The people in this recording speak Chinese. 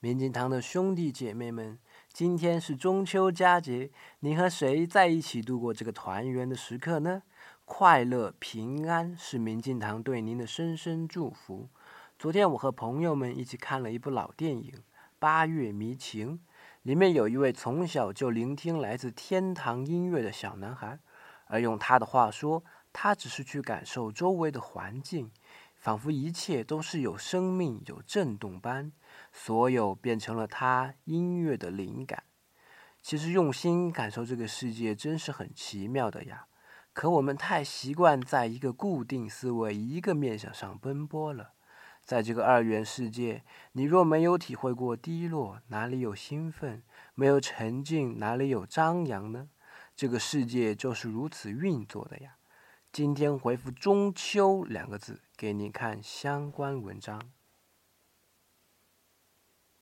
民进堂的兄弟姐妹们，今天是中秋佳节，您和谁在一起度过这个团圆的时刻呢？快乐平安是民进堂对您的深深祝福。昨天我和朋友们一起看了一部老电影《八月迷情》，里面有一位从小就聆听来自天堂音乐的小男孩，而用他的话说，他只是去感受周围的环境。仿佛一切都是有生命、有震动般，所有变成了他音乐的灵感。其实用心感受这个世界，真是很奇妙的呀。可我们太习惯在一个固定思维、一个面向上奔波了。在这个二元世界，你若没有体会过低落，哪里有兴奋？没有沉静，哪里有张扬呢？这个世界就是如此运作的呀。今天回复“中秋”两个字，给您看相关文章。